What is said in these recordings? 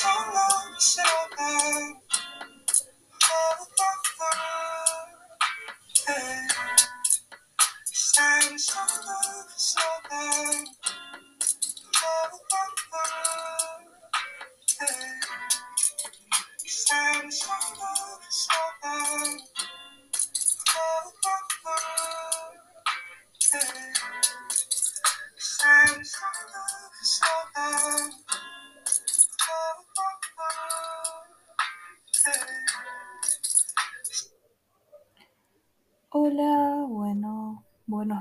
so long, so shoulder.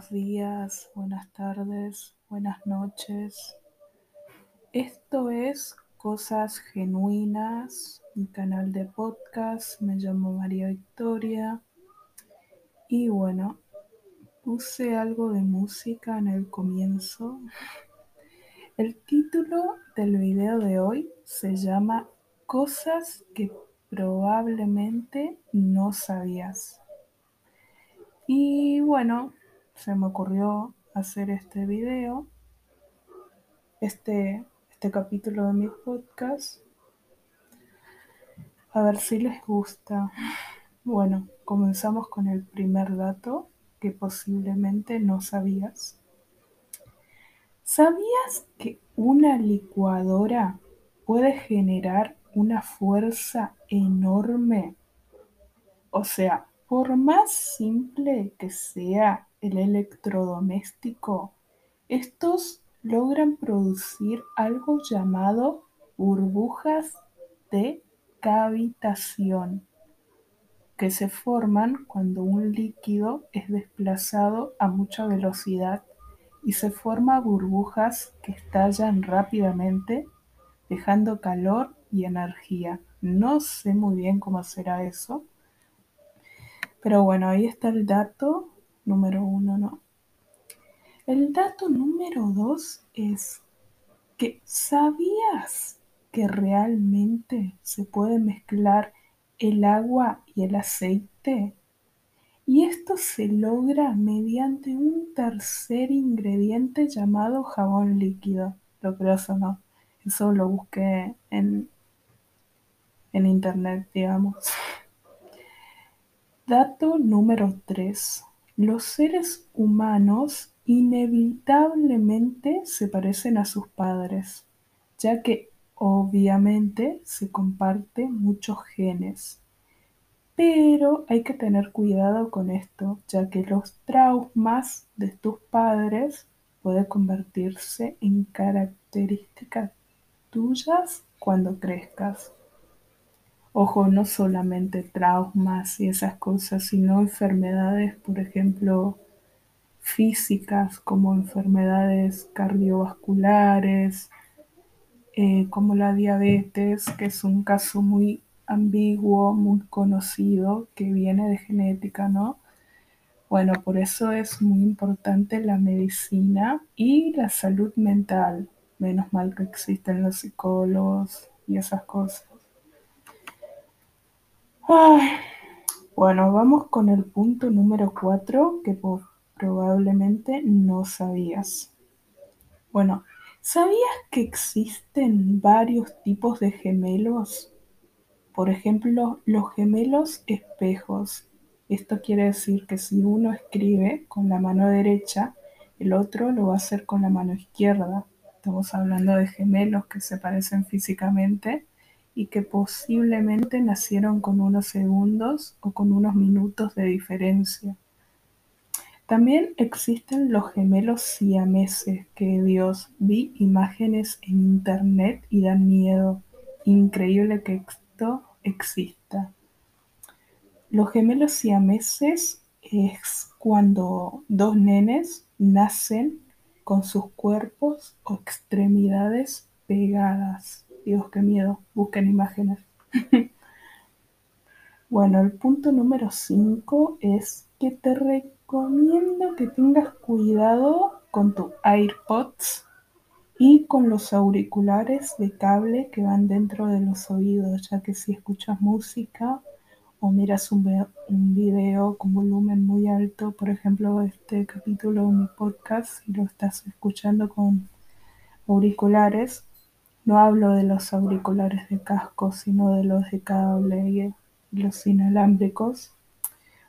Días, buenas tardes, buenas noches. Esto es Cosas Genuinas, mi canal de podcast, me llamo María Victoria y bueno, puse algo de música en el comienzo. El título del video de hoy se llama Cosas que probablemente no sabías. Y bueno, se me ocurrió hacer este video, este, este capítulo de mi podcast. A ver si les gusta. Bueno, comenzamos con el primer dato que posiblemente no sabías. ¿Sabías que una licuadora puede generar una fuerza enorme? O sea, por más simple que sea el electrodoméstico, estos logran producir algo llamado burbujas de cavitación, que se forman cuando un líquido es desplazado a mucha velocidad y se forman burbujas que estallan rápidamente, dejando calor y energía. No sé muy bien cómo será eso, pero bueno, ahí está el dato número uno, ¿no? El dato número dos es que ¿sabías que realmente se puede mezclar el agua y el aceite? Y esto se logra mediante un tercer ingrediente llamado jabón líquido. ¿Lo creas o no? Eso lo busqué en, en internet, digamos. Dato número 3. Los seres humanos inevitablemente se parecen a sus padres, ya que obviamente se comparten muchos genes. Pero hay que tener cuidado con esto, ya que los traumas de tus padres pueden convertirse en características tuyas cuando crezcas. Ojo, no solamente traumas y esas cosas, sino enfermedades, por ejemplo, físicas como enfermedades cardiovasculares, eh, como la diabetes, que es un caso muy ambiguo, muy conocido, que viene de genética, ¿no? Bueno, por eso es muy importante la medicina y la salud mental. Menos mal que existen los psicólogos y esas cosas. Bueno, vamos con el punto número 4 que probablemente no sabías. Bueno, ¿sabías que existen varios tipos de gemelos? Por ejemplo, los gemelos espejos. Esto quiere decir que si uno escribe con la mano derecha, el otro lo va a hacer con la mano izquierda. Estamos hablando de gemelos que se parecen físicamente y que posiblemente nacieron con unos segundos o con unos minutos de diferencia. También existen los gemelos siameses, que Dios vi imágenes en internet y dan miedo. Increíble que esto exista. Los gemelos siameses es cuando dos nenes nacen con sus cuerpos o extremidades pegadas. Dios, qué miedo. Busquen imágenes. Bueno, el punto número 5 es que te recomiendo que tengas cuidado con tu AirPods y con los auriculares de cable que van dentro de los oídos, ya que si escuchas música o miras un, video con volumen muy alto, por ejemplo, este capítulo de mi podcast, si lo estás escuchando con auriculares, no hablo de los auriculares de casco, sino de los de cable y los inalámbricos.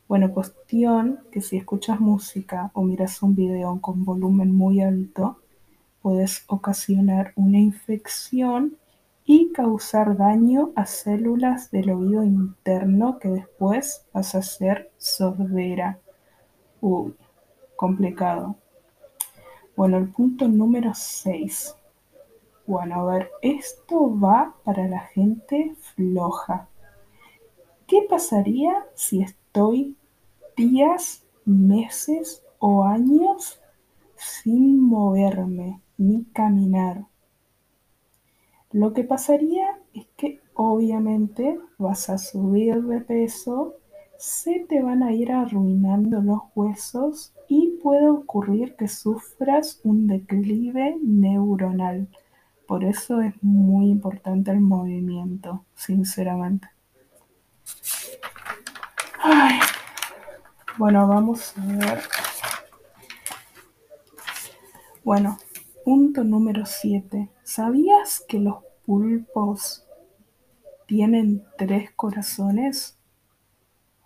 Bueno, cuestión que si escuchas música o miras un video con volumen muy alto, puedes ocasionar una infección y causar daño a células del oído interno que después vas a ser sordera. Uy, complicado. Bueno, el punto número 6. Bueno, a ver, esto va para la gente floja. ¿Qué pasaría si estoy días, meses o años sin moverme ni caminar? Lo que pasaría es que obviamente vas a subir de peso, se te van a ir arruinando los huesos y puede ocurrir que sufras un declive neuronal. Por eso es muy importante el movimiento, sinceramente. Bueno, vamos a ver. Bueno, punto número 7. ¿Sabías que los pulpos tienen tres corazones?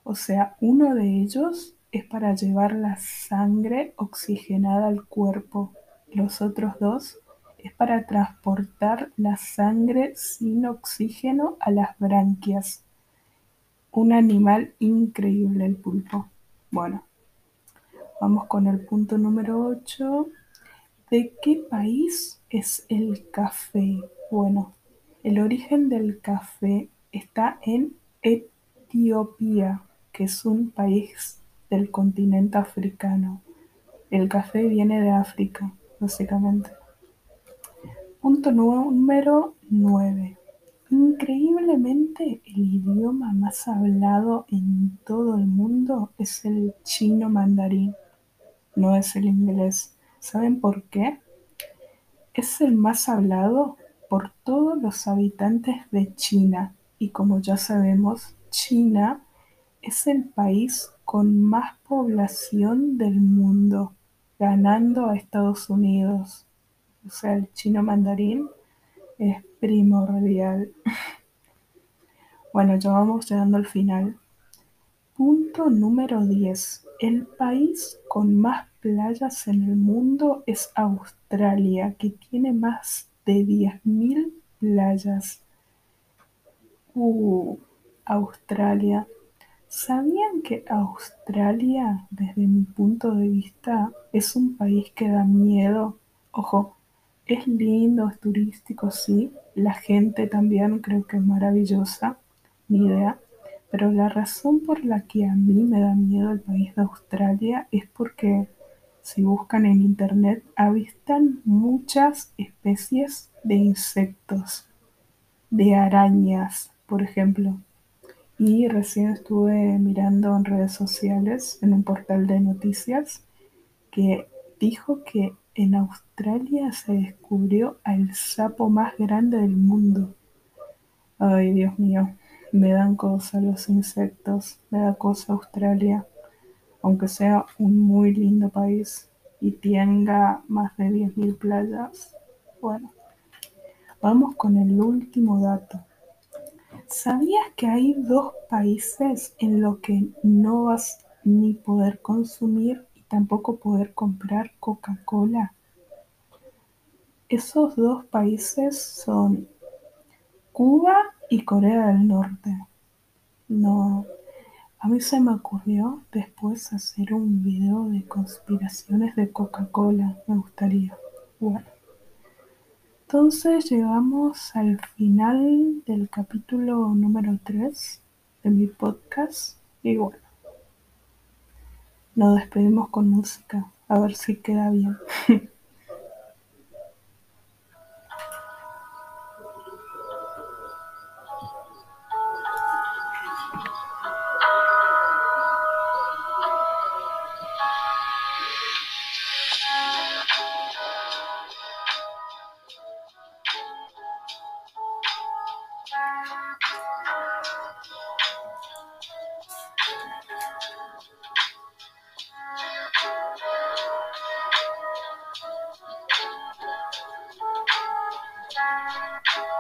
O sea, uno de ellos es para llevar la sangre oxigenada al cuerpo. Los otros dos es para transportar la sangre sin oxígeno a las branquias. Un animal increíble el pulpo. Bueno, vamos con el punto número 8. ¿De qué país es el café? Bueno, el origen del café está en Etiopía, que es un país del continente africano. El café viene de África, básicamente. Punto número 9. Increíblemente, el idioma más hablado en todo el mundo es el chino mandarín, no es el inglés. ¿Saben por qué? Es el más hablado por todos los habitantes de China y como ya sabemos, China es el país con más población del mundo, ganando a Estados Unidos. O sea, el chino mandarín es primordial. Bueno, ya vamos llegando al final. Punto número 10. El país con más playas en el mundo es Australia, que tiene más de 10.000 playas. Uh, Australia. ¿Sabían que Australia, desde mi punto de vista, es un país que da miedo? Ojo, es lindo, es turístico, sí. La gente también creo que es maravillosa, ni idea. Pero la razón por la que a mí me da miedo el país de Australia es porque si buscan en internet avistan muchas especies de insectos, de arañas, por ejemplo. Y recién estuve mirando en redes sociales, en un portal de noticias, que dijo que en Australia se descubrió al sapo más grande del mundo. Ay, Dios mío, me dan cosa los insectos, me da cosa Australia, aunque sea un muy lindo país y tenga más de 10.000 playas. Bueno, vamos con el último dato. ¿Sabías que hay dos países en los que no vas ni poder consumir tampoco poder comprar Coca-Cola? Esos dos países son Cuba y Corea del Norte. No, a mí se me ocurrió después hacer un video de conspiraciones de Coca-Cola, me gustaría. Bueno. Entonces llegamos al final del capítulo número 3 de mi podcast y bueno, nos despedimos con música, a ver si queda bien. Thank you.